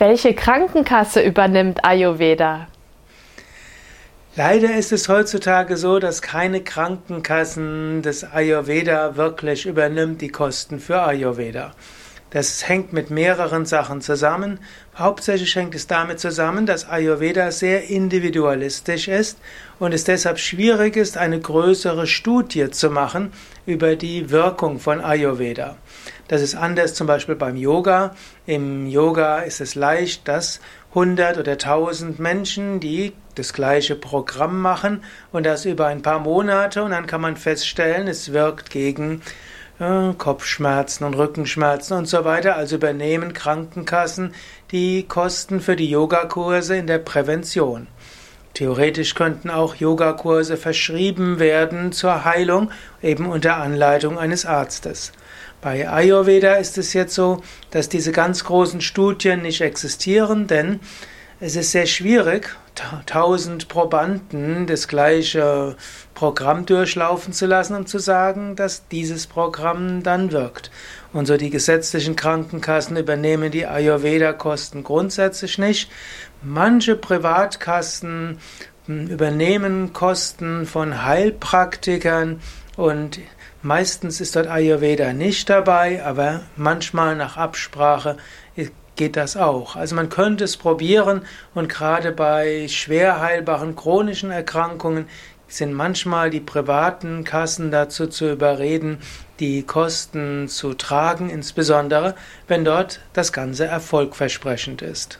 Welche Krankenkasse übernimmt Ayurveda? Leider ist es heutzutage so, dass keine Krankenkassen des Ayurveda wirklich übernimmt die Kosten für Ayurveda. Das hängt mit mehreren Sachen zusammen. Hauptsächlich hängt es damit zusammen, dass Ayurveda sehr individualistisch ist und es deshalb schwierig ist, eine größere Studie zu machen über die Wirkung von Ayurveda. Das ist anders zum Beispiel beim Yoga. Im Yoga ist es leicht, dass 100 oder 1000 Menschen, die das gleiche Programm machen und das über ein paar Monate und dann kann man feststellen, es wirkt gegen Kopfschmerzen und Rückenschmerzen und so weiter. Also übernehmen Krankenkassen die Kosten für die Yogakurse in der Prävention. Theoretisch könnten auch Yogakurse verschrieben werden zur Heilung, eben unter Anleitung eines Arztes. Bei Ayurveda ist es jetzt so, dass diese ganz großen Studien nicht existieren, denn es ist sehr schwierig, tausend Probanden das gleiche Programm durchlaufen zu lassen, um zu sagen, dass dieses Programm dann wirkt. Und so die gesetzlichen Krankenkassen übernehmen die Ayurveda-Kosten grundsätzlich nicht. Manche Privatkassen hm, übernehmen Kosten von Heilpraktikern und Meistens ist dort Ayurveda nicht dabei, aber manchmal nach Absprache geht das auch. Also man könnte es probieren und gerade bei schwer heilbaren chronischen Erkrankungen sind manchmal die privaten Kassen dazu zu überreden, die Kosten zu tragen, insbesondere wenn dort das Ganze erfolgversprechend ist.